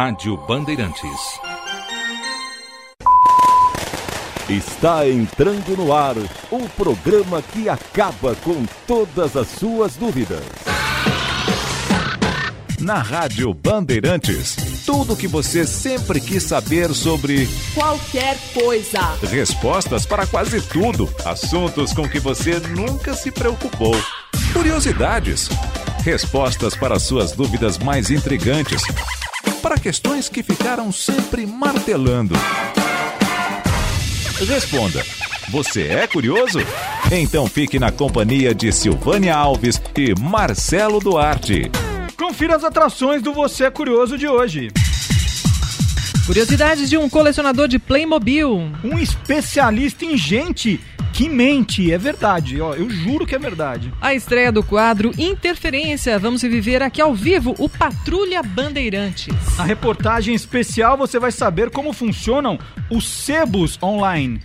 Rádio Bandeirantes. Está entrando no ar o programa que acaba com todas as suas dúvidas. Na Rádio Bandeirantes, tudo o que você sempre quis saber sobre qualquer coisa. Respostas para quase tudo, assuntos com que você nunca se preocupou. Curiosidades, respostas para suas dúvidas mais intrigantes, questões que ficaram sempre martelando. Responda. Você é curioso? Então fique na companhia de Silvânia Alves e Marcelo Duarte. Confira as atrações do Você é Curioso de hoje. Curiosidades de um colecionador de Playmobil. Um especialista em gente que mente, é verdade, ó, eu juro que é verdade. A estreia do quadro Interferência, vamos viver aqui ao vivo, o Patrulha Bandeirantes. Na reportagem especial você vai saber como funcionam os sebos online.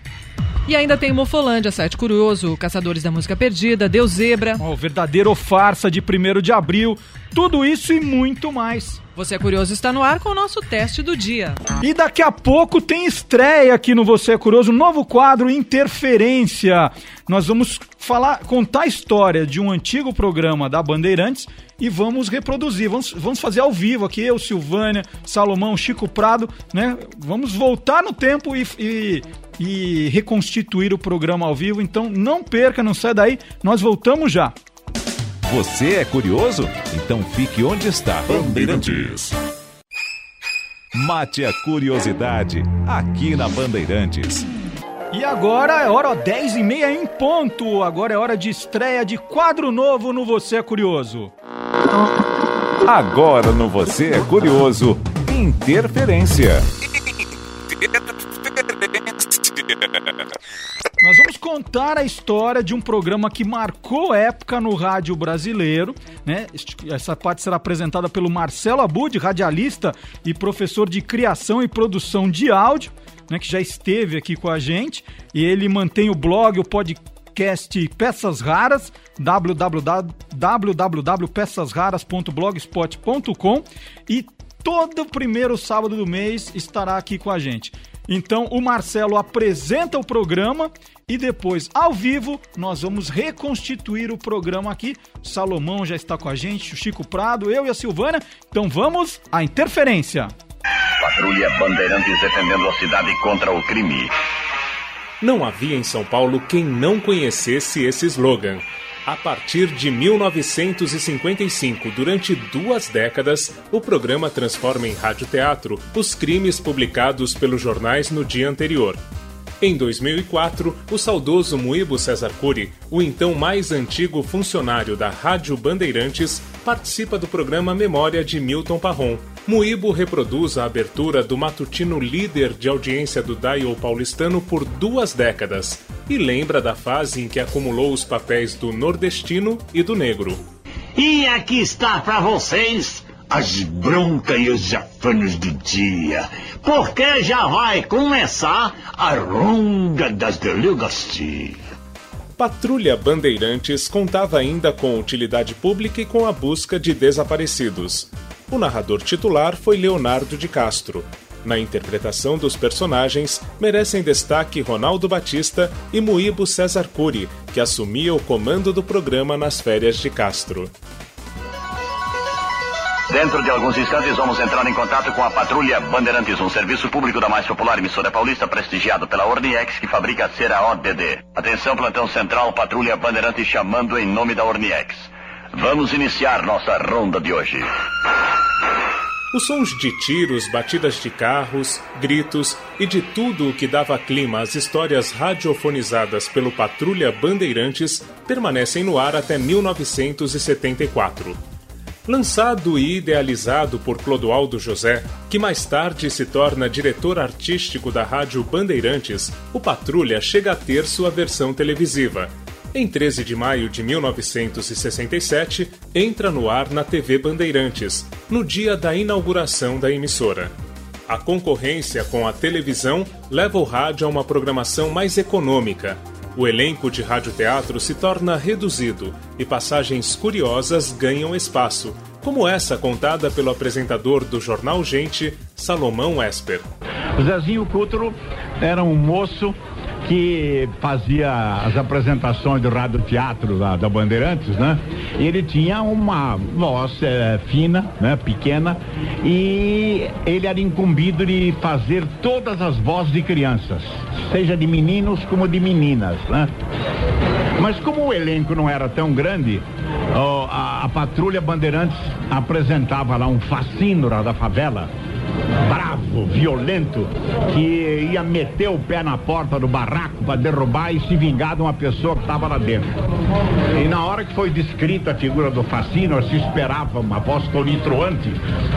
E ainda tem Mofolândia, site curioso, Caçadores da Música Perdida, Deus Zebra. O verdadeiro farsa de 1 de abril, tudo isso e muito mais. Você é Curioso está no ar com o nosso teste do dia. E daqui a pouco tem estreia aqui no Você é Curioso, um novo quadro Interferência. Nós vamos falar, contar a história de um antigo programa da Bandeirantes e vamos reproduzir. Vamos, vamos fazer ao vivo aqui, eu, Silvânia, Salomão, Chico Prado, né? Vamos voltar no tempo e, e, e reconstituir o programa ao vivo. Então não perca, não sai daí, nós voltamos já. Você é curioso? Então fique onde está. Bandeirantes. Mate a curiosidade aqui na Bandeirantes. E agora é hora 10 e meia em ponto. Agora é hora de estreia de quadro novo no Você é Curioso. Agora no Você é Curioso, Interferência. Nós vamos contar a história de um programa que marcou época no rádio brasileiro. Né? Essa parte será apresentada pelo Marcelo Abud, radialista e professor de criação e produção de áudio, né? que já esteve aqui com a gente. E ele mantém o blog, o podcast Peças Raras, www.peçasraras.blogspot.com e todo primeiro sábado do mês estará aqui com a gente. Então o Marcelo apresenta o programa e depois, ao vivo, nós vamos reconstituir o programa aqui. O Salomão já está com a gente, o Chico Prado, eu e a Silvana. Então vamos à interferência. Patrulha Bandeirantes defendendo a cidade contra o crime. Não havia em São Paulo quem não conhecesse esse slogan. A partir de 1955, durante duas décadas, o programa transforma em radioteatro os crimes publicados pelos jornais no dia anterior. Em 2004, o saudoso Muibo Cesar Cury, o então mais antigo funcionário da Rádio Bandeirantes, participa do programa Memória de Milton Parron. Muibo reproduz a abertura do matutino líder de audiência do Dial paulistano por duas décadas e lembra da fase em que acumulou os papéis do nordestino e do negro. E aqui está para vocês as broncas e os jafanos do dia, porque já vai começar a ronda das delegacias. Patrulha Bandeirantes contava ainda com utilidade pública e com a busca de desaparecidos. O narrador titular foi Leonardo de Castro. Na interpretação dos personagens, merecem destaque Ronaldo Batista e Muíbo César Cury, que assumia o comando do programa nas férias de Castro. Dentro de alguns instantes vamos entrar em contato com a Patrulha Bandeirantes, um serviço público da mais popular emissora paulista prestigiado pela Orniex que fabrica a cera ODD. Atenção, plantão central, Patrulha Bandeirantes chamando em nome da Orniex. Vamos iniciar nossa ronda de hoje. Os sons de tiros, batidas de carros, gritos e de tudo o que dava clima às histórias radiofonizadas pelo Patrulha Bandeirantes permanecem no ar até 1974. Lançado e idealizado por Clodoaldo José, que mais tarde se torna diretor artístico da Rádio Bandeirantes, o Patrulha chega a ter sua versão televisiva. Em 13 de maio de 1967, entra no ar na TV Bandeirantes, no dia da inauguração da emissora. A concorrência com a televisão leva o rádio a uma programação mais econômica, o elenco de radioteatro se torna reduzido e passagens curiosas ganham espaço, como essa contada pelo apresentador do jornal Gente, Salomão Esper. Zezinho Cutro era um moço que fazia as apresentações do rádio teatro da, da Bandeirantes, né? Ele tinha uma voz é, fina, né? Pequena e ele era incumbido de fazer todas as vozes de crianças, seja de meninos como de meninas, né? Mas como o elenco não era tão grande, a, a patrulha Bandeirantes apresentava lá um fascínora da favela bravo, violento, que ia meter o pé na porta do barraco para derrubar e se vingar de uma pessoa que estava lá dentro. E na hora que foi descrita a figura do Facino, se esperava uma voz tonitroante,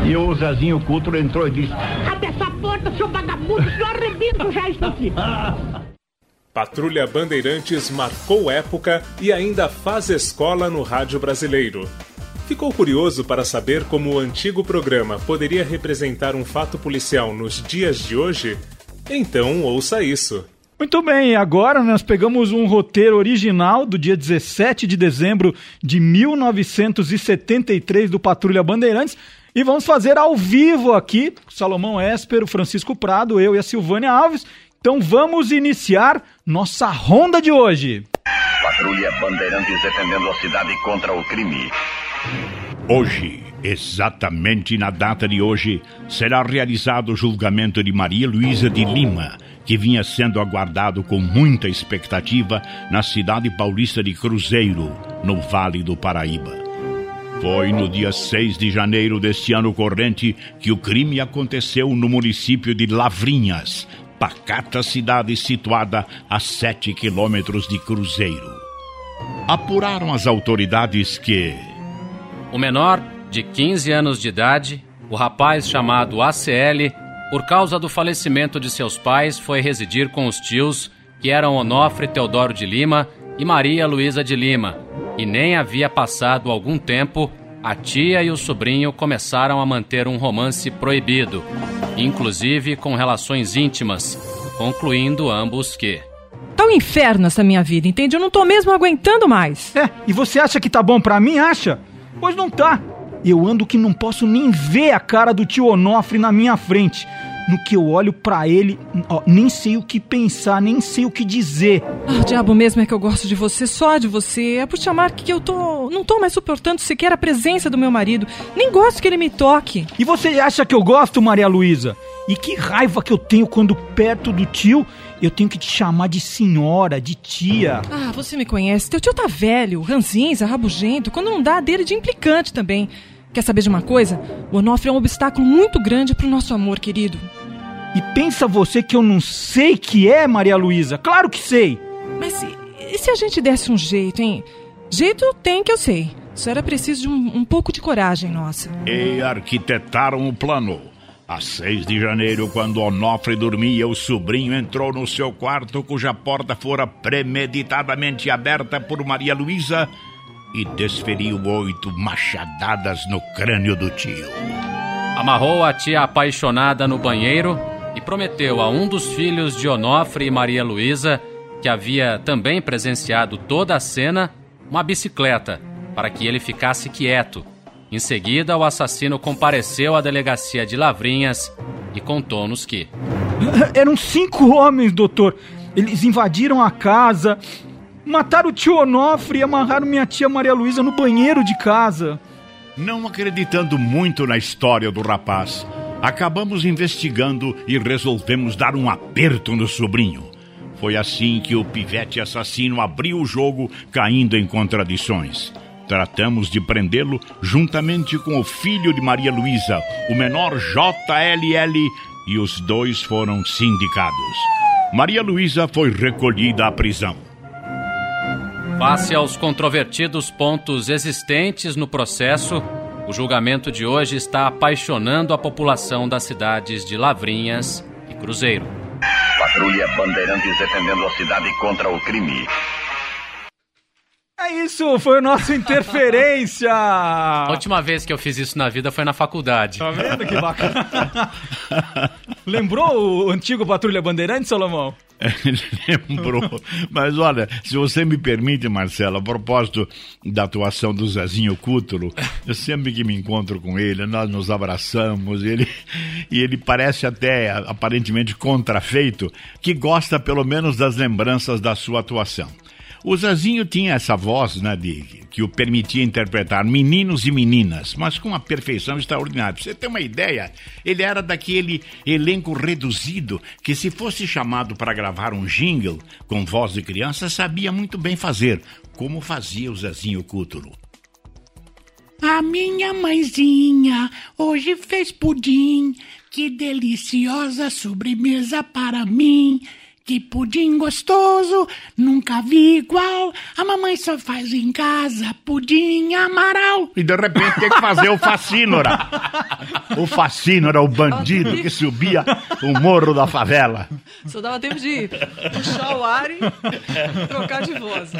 e o Zezinho Cultro entrou e disse: Abre essa porta, seu vagabundo, senão arrebento já isso aqui. Patrulha Bandeirantes marcou época e ainda faz escola no rádio brasileiro. Ficou curioso para saber como o antigo programa poderia representar um fato policial nos dias de hoje? Então ouça isso. Muito bem, agora nós pegamos um roteiro original do dia 17 de dezembro de 1973 do Patrulha Bandeirantes e vamos fazer ao vivo aqui, Salomão Esper, Francisco Prado, eu e a Silvânia Alves. Então vamos iniciar nossa ronda de hoje. Patrulha Bandeirantes defendendo a cidade contra o crime. Hoje, exatamente na data de hoje, será realizado o julgamento de Maria Luísa de Lima, que vinha sendo aguardado com muita expectativa na cidade paulista de Cruzeiro, no Vale do Paraíba. Foi no dia 6 de janeiro deste ano corrente que o crime aconteceu no município de Lavrinhas, pacata cidade situada a 7 quilômetros de Cruzeiro. Apuraram as autoridades que o menor, de 15 anos de idade, o rapaz chamado ACL, por causa do falecimento de seus pais, foi residir com os tios, que eram Onofre Teodoro de Lima e Maria Luísa de Lima, e nem havia passado algum tempo, a tia e o sobrinho começaram a manter um romance proibido, inclusive com relações íntimas, concluindo ambos que. Tá um inferno essa minha vida, entende? Eu não tô mesmo aguentando mais. É, e você acha que tá bom pra mim, acha? Pois não tá. Eu ando que não posso nem ver a cara do tio Onofre na minha frente. No que eu olho para ele, ó, nem sei o que pensar, nem sei o que dizer. Ah, o diabo mesmo é que eu gosto de você, só de você. É por te amar que eu tô. Não tô mais suportando sequer a presença do meu marido. Nem gosto que ele me toque. E você acha que eu gosto, Maria Luísa? E que raiva que eu tenho quando perto do tio eu tenho que te chamar de senhora, de tia. Ah, você me conhece. Teu tio tá velho, ranzinza, rabugento. Quando não dá, dele de implicante também. Quer saber de uma coisa? O Onofre é um obstáculo muito grande pro nosso amor, querido. E pensa você que eu não sei que é, Maria Luísa? Claro que sei! Mas e, e, se a gente desse um jeito, hein? Jeito tem que eu sei. Só era preciso de um, um pouco de coragem, nossa. E arquitetaram o plano. A 6 de janeiro, quando Onofre dormia, o sobrinho entrou no seu quarto, cuja porta fora premeditadamente aberta por Maria Luísa e desferiu oito machadadas no crânio do tio. Amarrou a tia apaixonada no banheiro e prometeu a um dos filhos de Onofre e Maria Luísa, que havia também presenciado toda a cena, uma bicicleta para que ele ficasse quieto em seguida, o assassino compareceu à delegacia de Lavrinhas e contou-nos que. Eram cinco homens, doutor. Eles invadiram a casa, mataram o tio Onofre e amarraram minha tia Maria Luísa no banheiro de casa. Não acreditando muito na história do rapaz, acabamos investigando e resolvemos dar um aperto no sobrinho. Foi assim que o pivete assassino abriu o jogo, caindo em contradições. Tratamos de prendê-lo juntamente com o filho de Maria Luísa, o menor JLL, e os dois foram sindicados. Maria Luísa foi recolhida à prisão. Face aos controvertidos pontos existentes no processo, o julgamento de hoje está apaixonando a população das cidades de Lavrinhas e Cruzeiro. Patrulha Bandeirantes defendendo a cidade contra o crime. É isso, foi o nosso Interferência! A última vez que eu fiz isso na vida foi na faculdade. Tá vendo que bacana? Lembrou o antigo Patrulha Bandeirante, Salomão? Lembrou. Mas olha, se você me permite, Marcelo, a propósito da atuação do Zezinho Cútulo, eu sempre que me encontro com ele, nós nos abraçamos, e ele, e ele parece até aparentemente contrafeito, que gosta pelo menos das lembranças da sua atuação. O Zezinho tinha essa voz, né, de, que o permitia interpretar meninos e meninas, mas com uma perfeição extraordinária. Pra você ter uma ideia, ele era daquele elenco reduzido que, se fosse chamado para gravar um jingle com voz de criança, sabia muito bem fazer, como fazia o Zezinho Cútulo. A minha mãezinha hoje fez pudim, que deliciosa sobremesa para mim. Que pudim gostoso, nunca vi igual. A mamãe só faz em casa pudim amaral. E de repente tem que fazer o Facínora. O Facínora, o bandido que subia o morro da favela. Só dava tempo de puxar o ar e trocar de voz.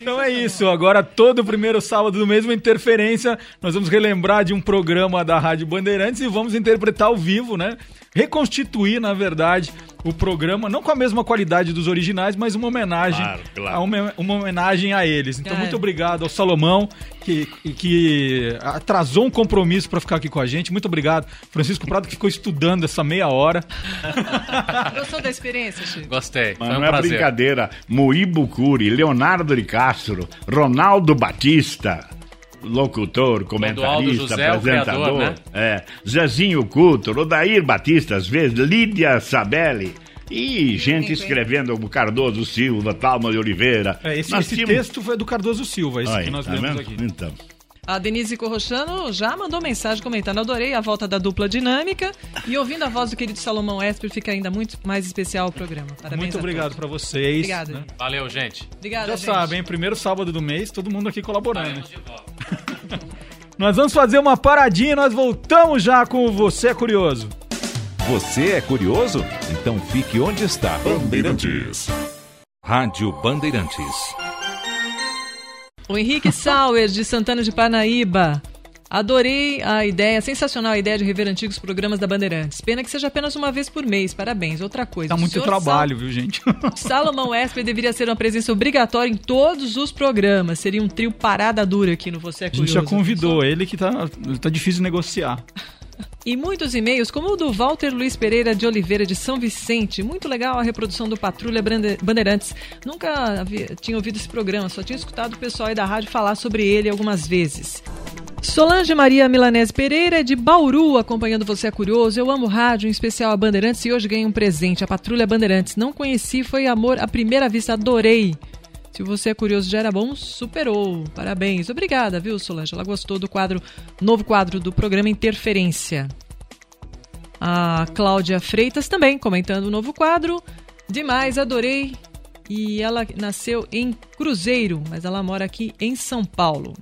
Então é isso, agora todo primeiro sábado do mês, uma interferência, nós vamos relembrar de um programa da Rádio Bandeirantes e vamos interpretar ao vivo, né? Reconstituir, na verdade, o programa, não com a mesma qualidade dos originais, mas uma homenagem, Claro, claro. a uma, uma homenagem a eles. Então, É. muito obrigado ao Salomão, que, que atrasou um compromisso para ficar aqui com a gente. Muito obrigado, Francisco Prado, que ficou estudando essa meia hora. Gostou da experiência, Chico? Gostei, Mas foi um não é prazer. brincadeira. Moíbo Curi, Leonardo de Castro, Ronaldo Batista, locutor, comentarista, José, o apresentador. criador, né? É, Zezinho Couto, Odair Batista, às vezes, Lídia Sabelli. E gente escrevendo como Cardoso Silva, Talma de Oliveira. É, esse esse tínhamos- texto foi do Cardoso Silva, esse Aí, que nós tá lemos vendo? aqui. Então. A Denise Corrochano já mandou mensagem comentando. Adorei a volta da dupla dinâmica. E ouvindo a voz do querido Salomão Esper, fica ainda muito mais especial o programa. Parabéns Muito obrigado para vocês. Obrigada. né? Valeu, gente. Obrigada, Já gente. sabem, primeiro sábado do mês, todo mundo aqui colaborando. nós vamos fazer uma paradinha e nós voltamos já com o Você é Curioso. Você é curioso? Então fique onde está. Bandeirantes. Rádio Bandeirantes. O Henrique Sauer, de Santana de Parnaíba. Adorei a ideia, sensacional a ideia de rever antigos programas da Bandeirantes. Pena que seja apenas uma vez por mês. Parabéns. Outra coisa. Dá o muito trabalho, viu, gente? Sal- Salomão Esper deveria ser uma presença obrigatória em todos os programas. Seria um trio parada dura aqui no Você é A gente Curioso. já convidou ele que tá, tá difícil negociar. E muitos e-mails, como o do Walter Luiz Pereira de Oliveira de São Vicente. Muito legal a reprodução do Patrulha Bandeirantes. Nunca havia- tinha ouvido esse programa, só tinha escutado o pessoal aí da rádio falar sobre ele algumas vezes. Solange Maria Milanese Pereira de Bauru, acompanhando Você é Curioso. Eu amo rádio, em especial a Bandeirantes, e hoje ganhei um presente, a Patrulha Bandeirantes. Não conheci, foi amor à primeira vista, adorei. Se você é curioso já era bom, superou. Parabéns. Obrigada, viu, Solange? Ela gostou do quadro, novo quadro do programa Interferência. A Cláudia Freitas também comentando o novo quadro. Demais, adorei. E ela nasceu em Cruzeiro, mas ela mora aqui em São Paulo.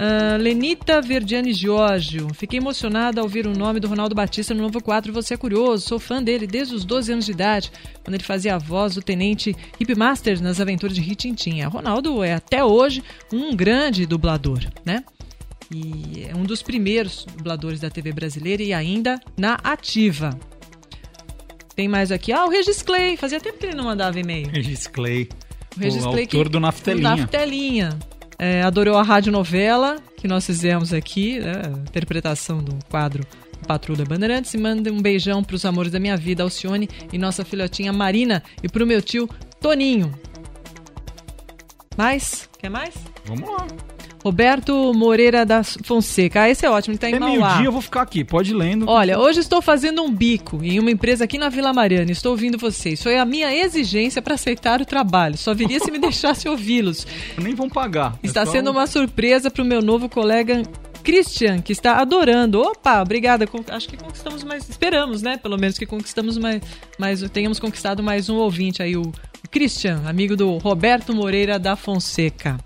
Ah, Lenita Verdiane Giorgio. Fiquei emocionada ao ouvir o nome do Ronaldo Batista no novo quadro Você é Curioso. Sou fã dele desde os 12 anos de idade, quando ele fazia a voz do tenente Hipmaster nas aventuras de Ritintim. O Ronaldo é até hoje um grande dublador, né? E é um dos primeiros dubladores da TV brasileira e ainda na ativa. Tem mais aqui. Ah, o Regis Clay. Fazia tempo que ele não mandava e-mail. Regis Clay. O Regis o Clay autor que- do Naftelinha. Naftelinha. É, adorou a radionovela que nós fizemos aqui, né, interpretação do quadro Patrulha Bandeirantes. E manda um beijão para os amores da minha vida, Alcione e nossa filhotinha Marina. E para o meu tio Toninho. Mais? Quer mais? Vamos lá. Roberto Moreira da Fonseca. Ah, esse é ótimo, ele está em Até Mauá. meio-dia eu vou ficar aqui, pode ir lendo. Olha, hoje estou fazendo um bico em uma empresa aqui na Vila Mariana. Estou ouvindo vocês. Foi a minha exigência para aceitar o trabalho. Só viria se me deixasse ouvi-los. Nem vão pagar. Está É só sendo um- uma surpresa para o meu novo colega Christian, que está adorando. Opa, obrigada. Acho que conquistamos mais. Esperamos, né? Pelo menos que conquistamos mais. mais tenhamos conquistado mais um ouvinte aí, o, o Christian, amigo do Roberto Moreira da Fonseca.